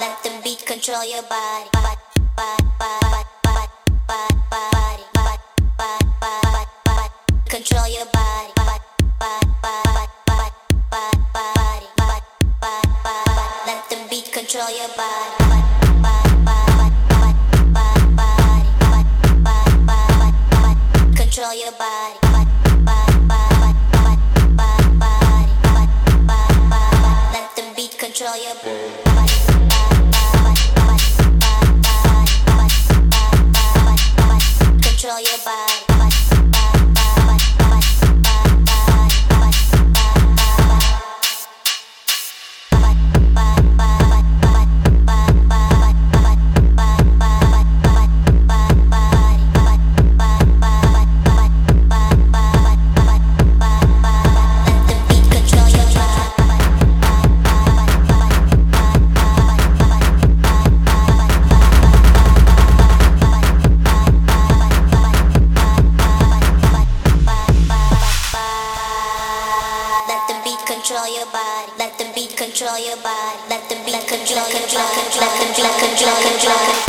Let the beat control your body. drunk.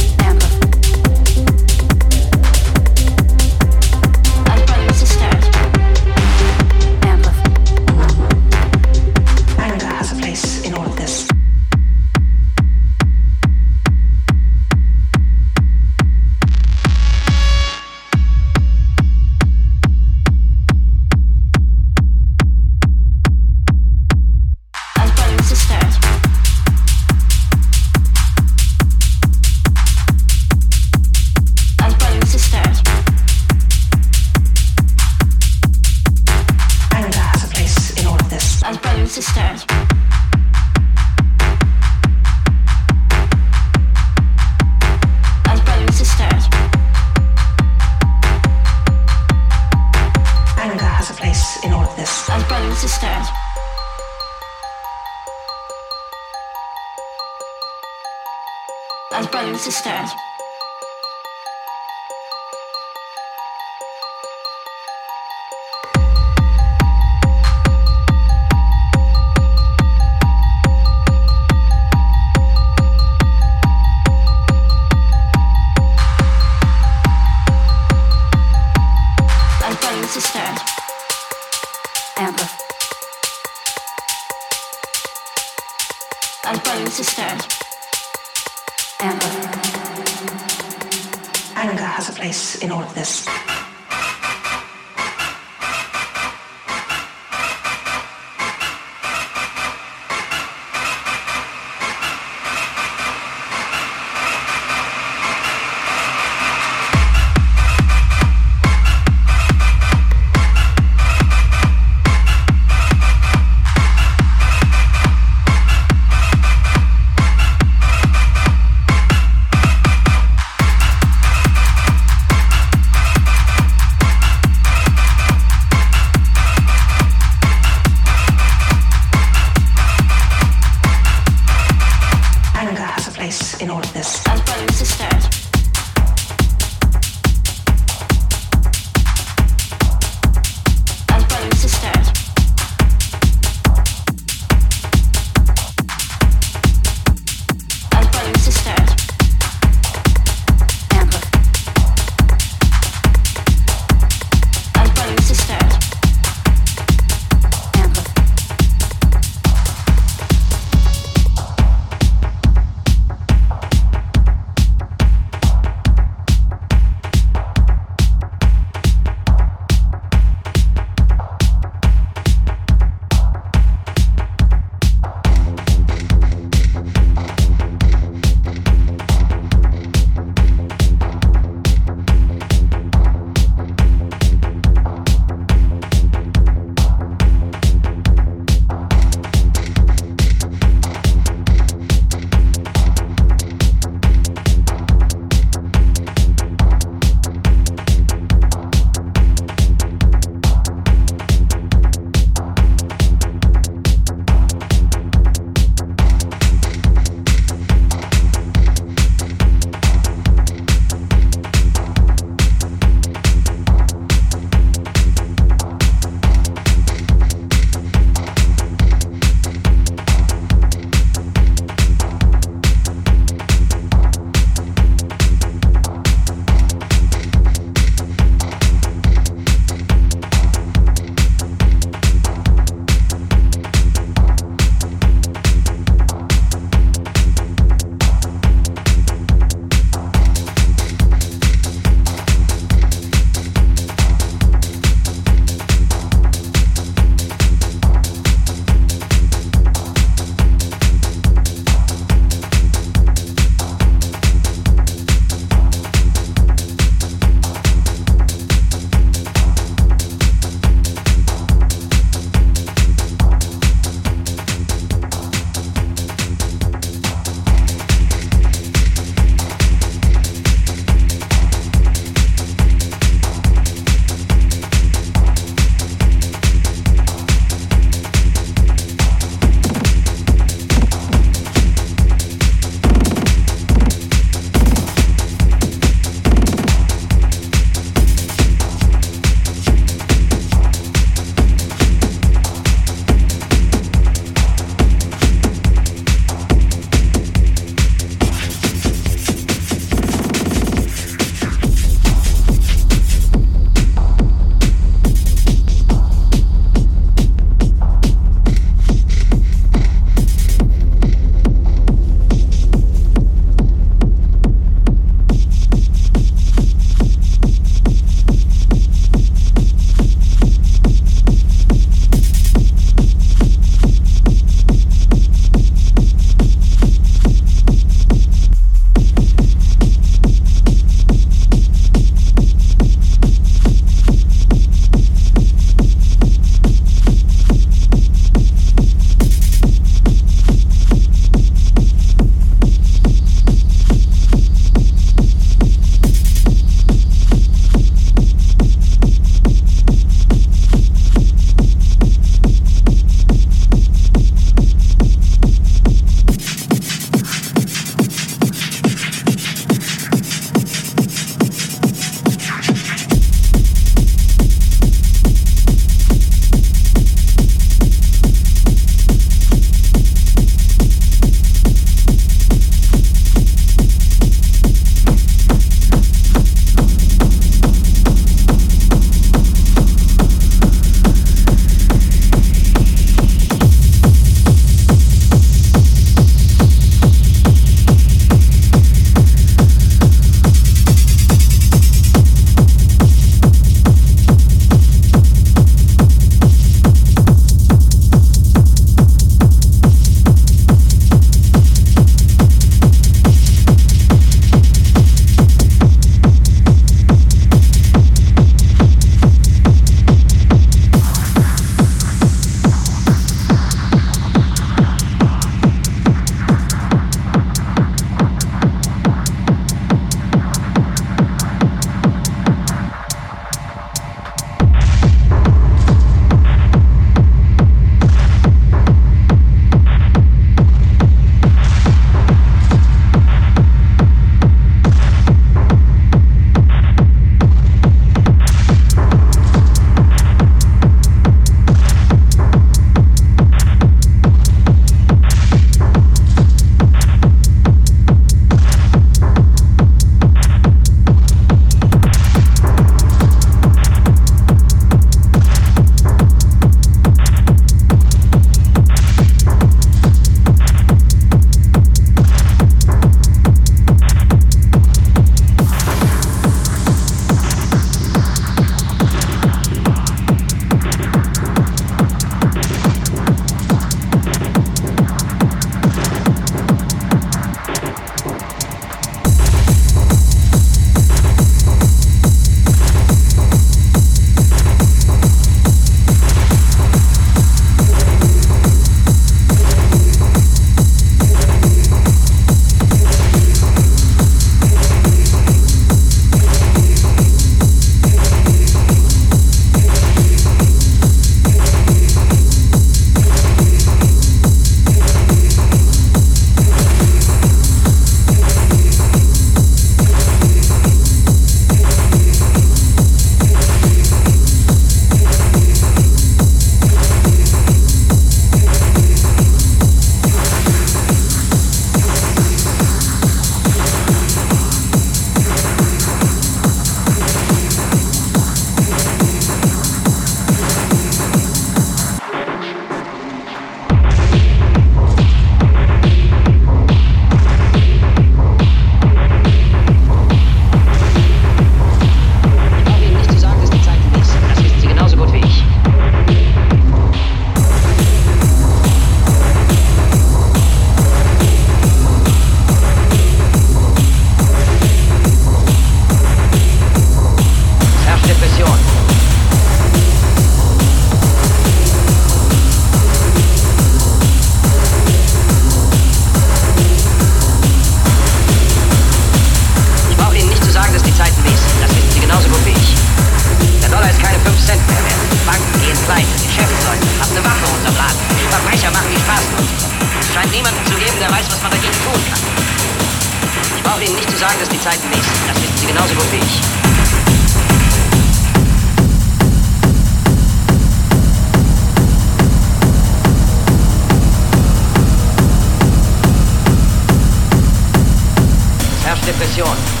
Acción.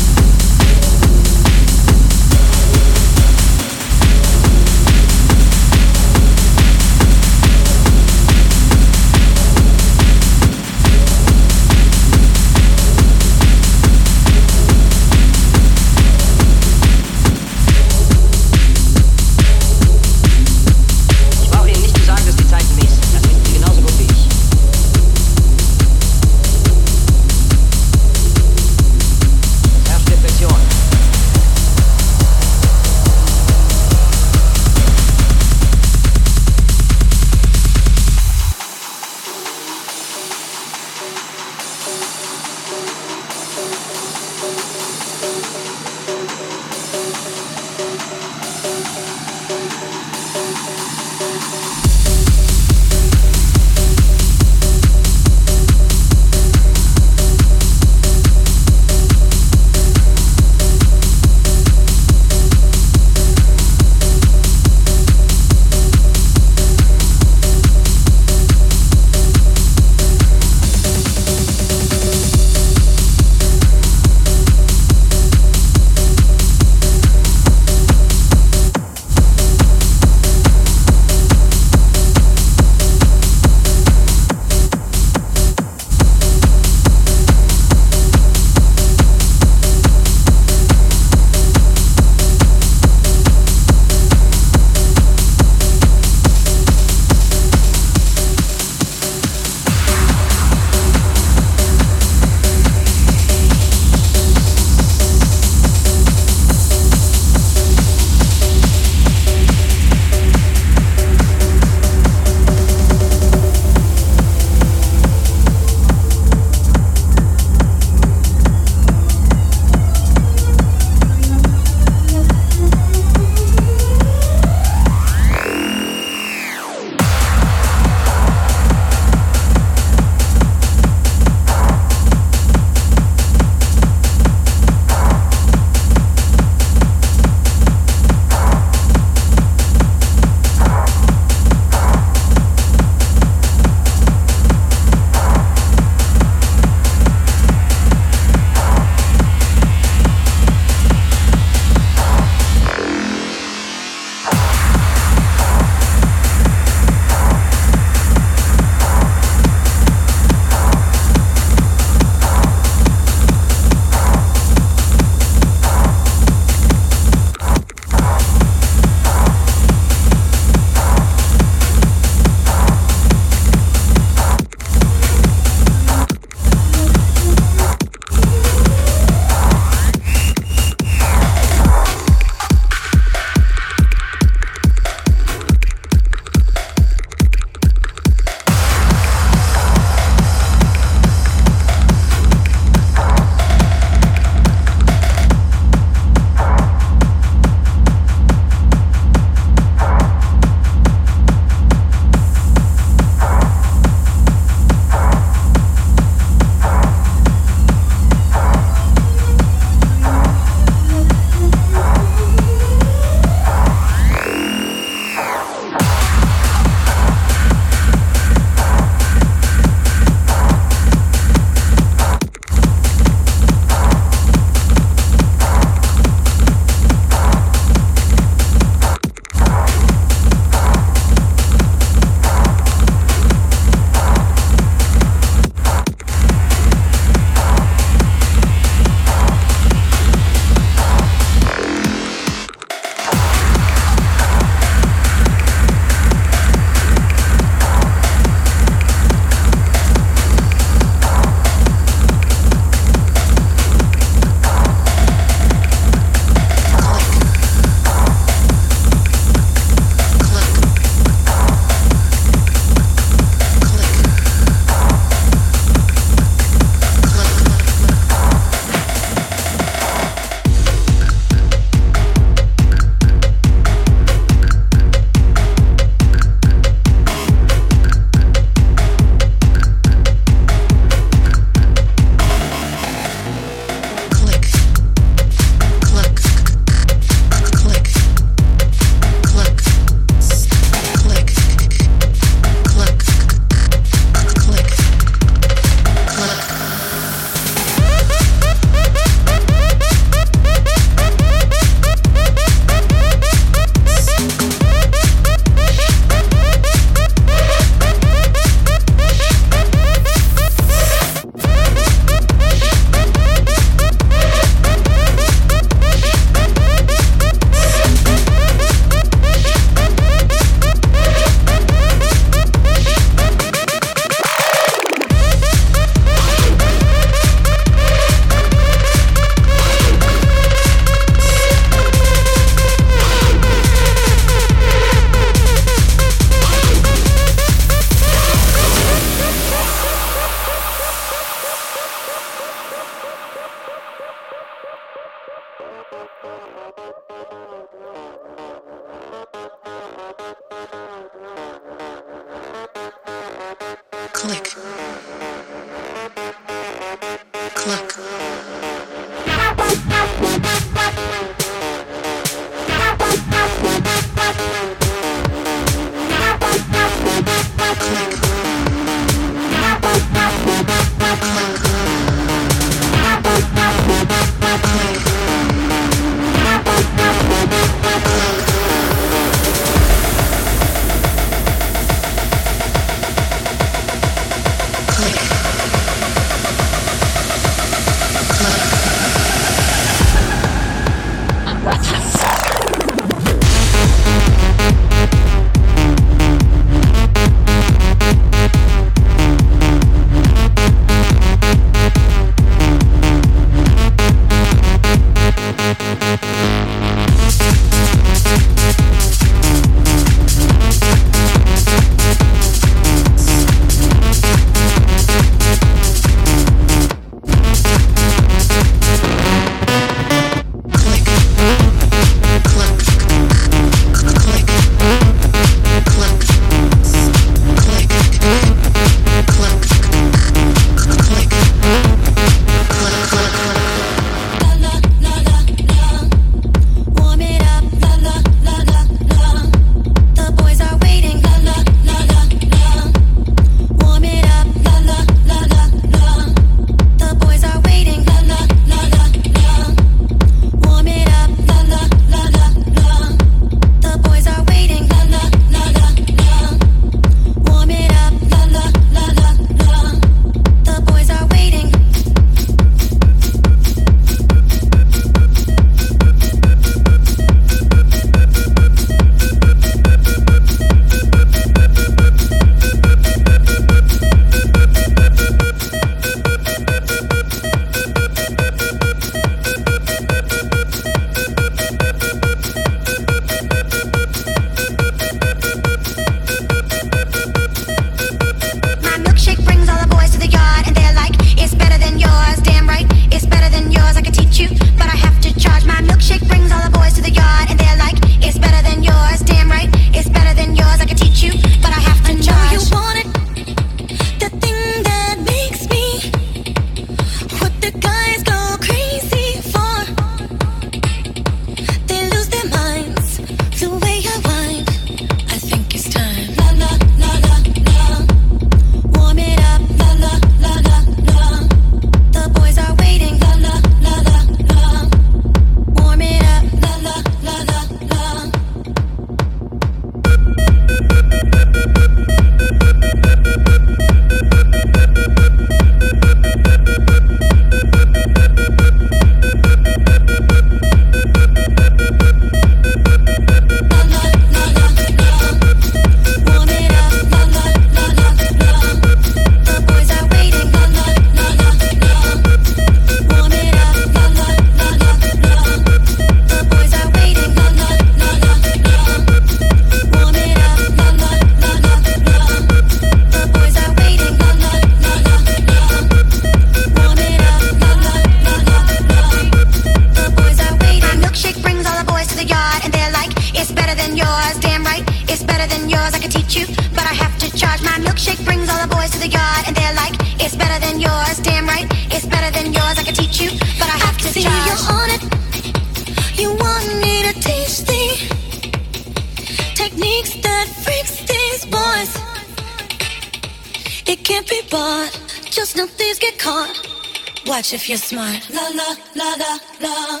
If you're smart. La la la la la.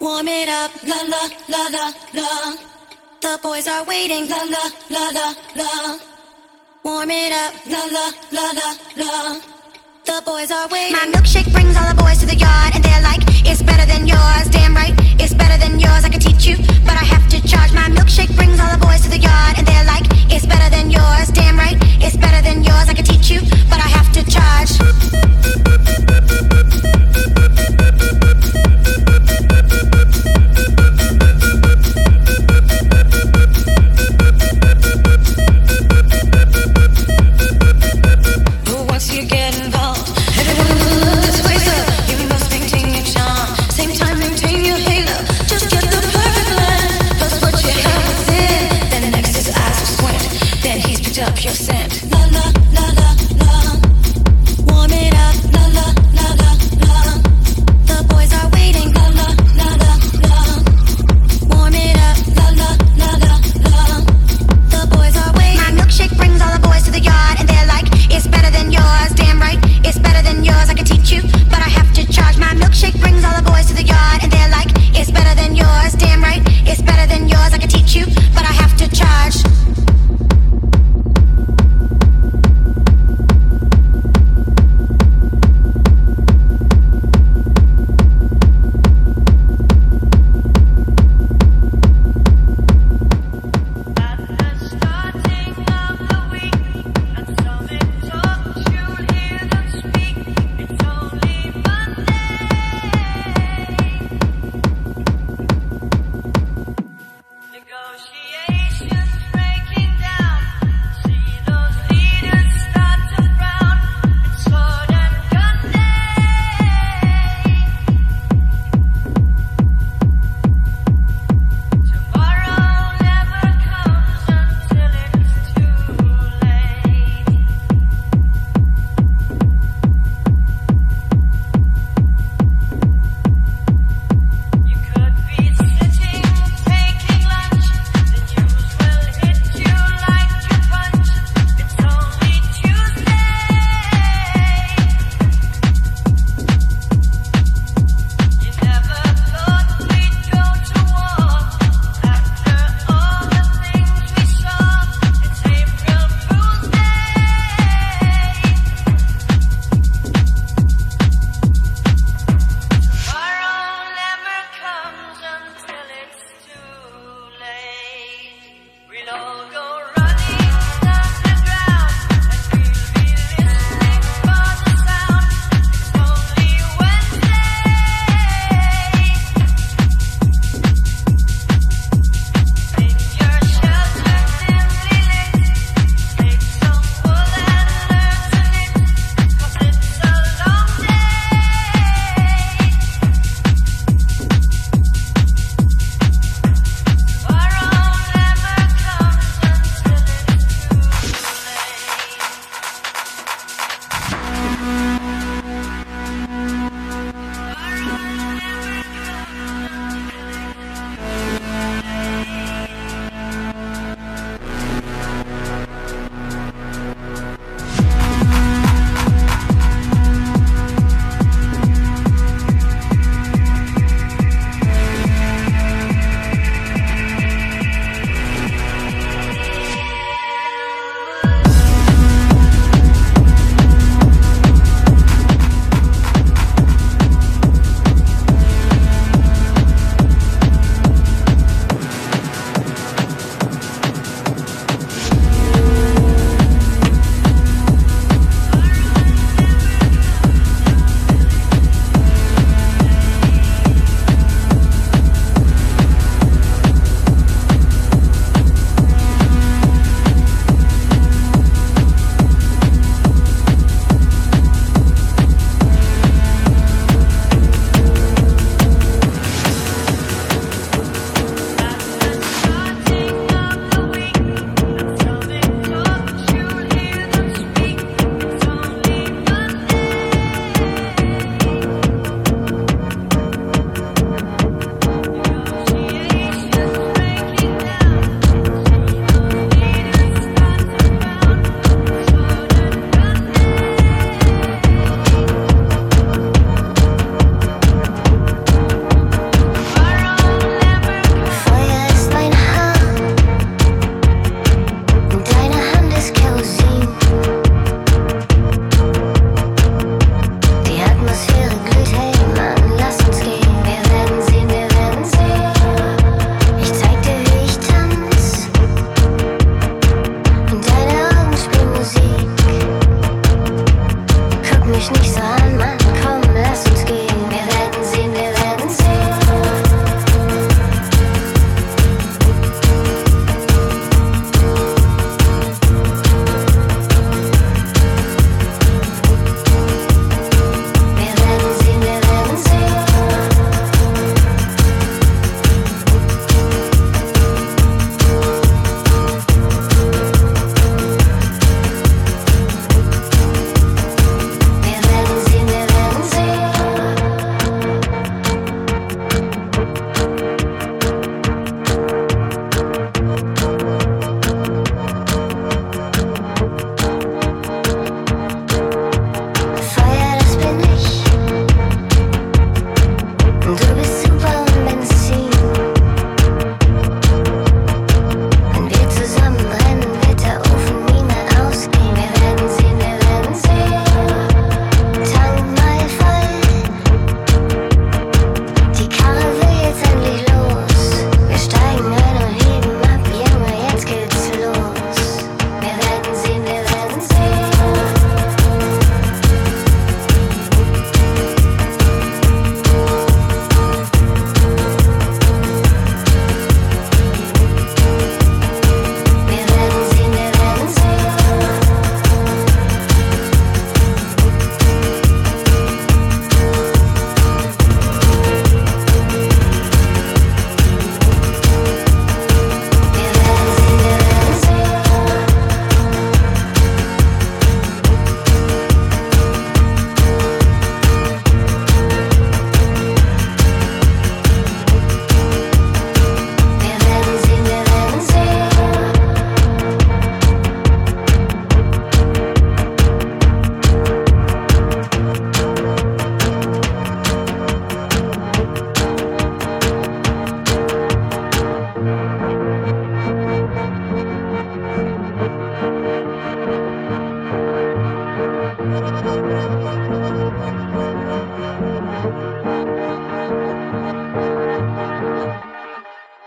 Warm it up. La la la la la. The boys are waiting. La la la la la. Warm it up. La la la la la. The boys are waiting. My milkshake brings all the boys to the yard, and they're like, "It's better than yours." Damn right, it's better than yours. I can teach you, but I have to charge. My milkshake brings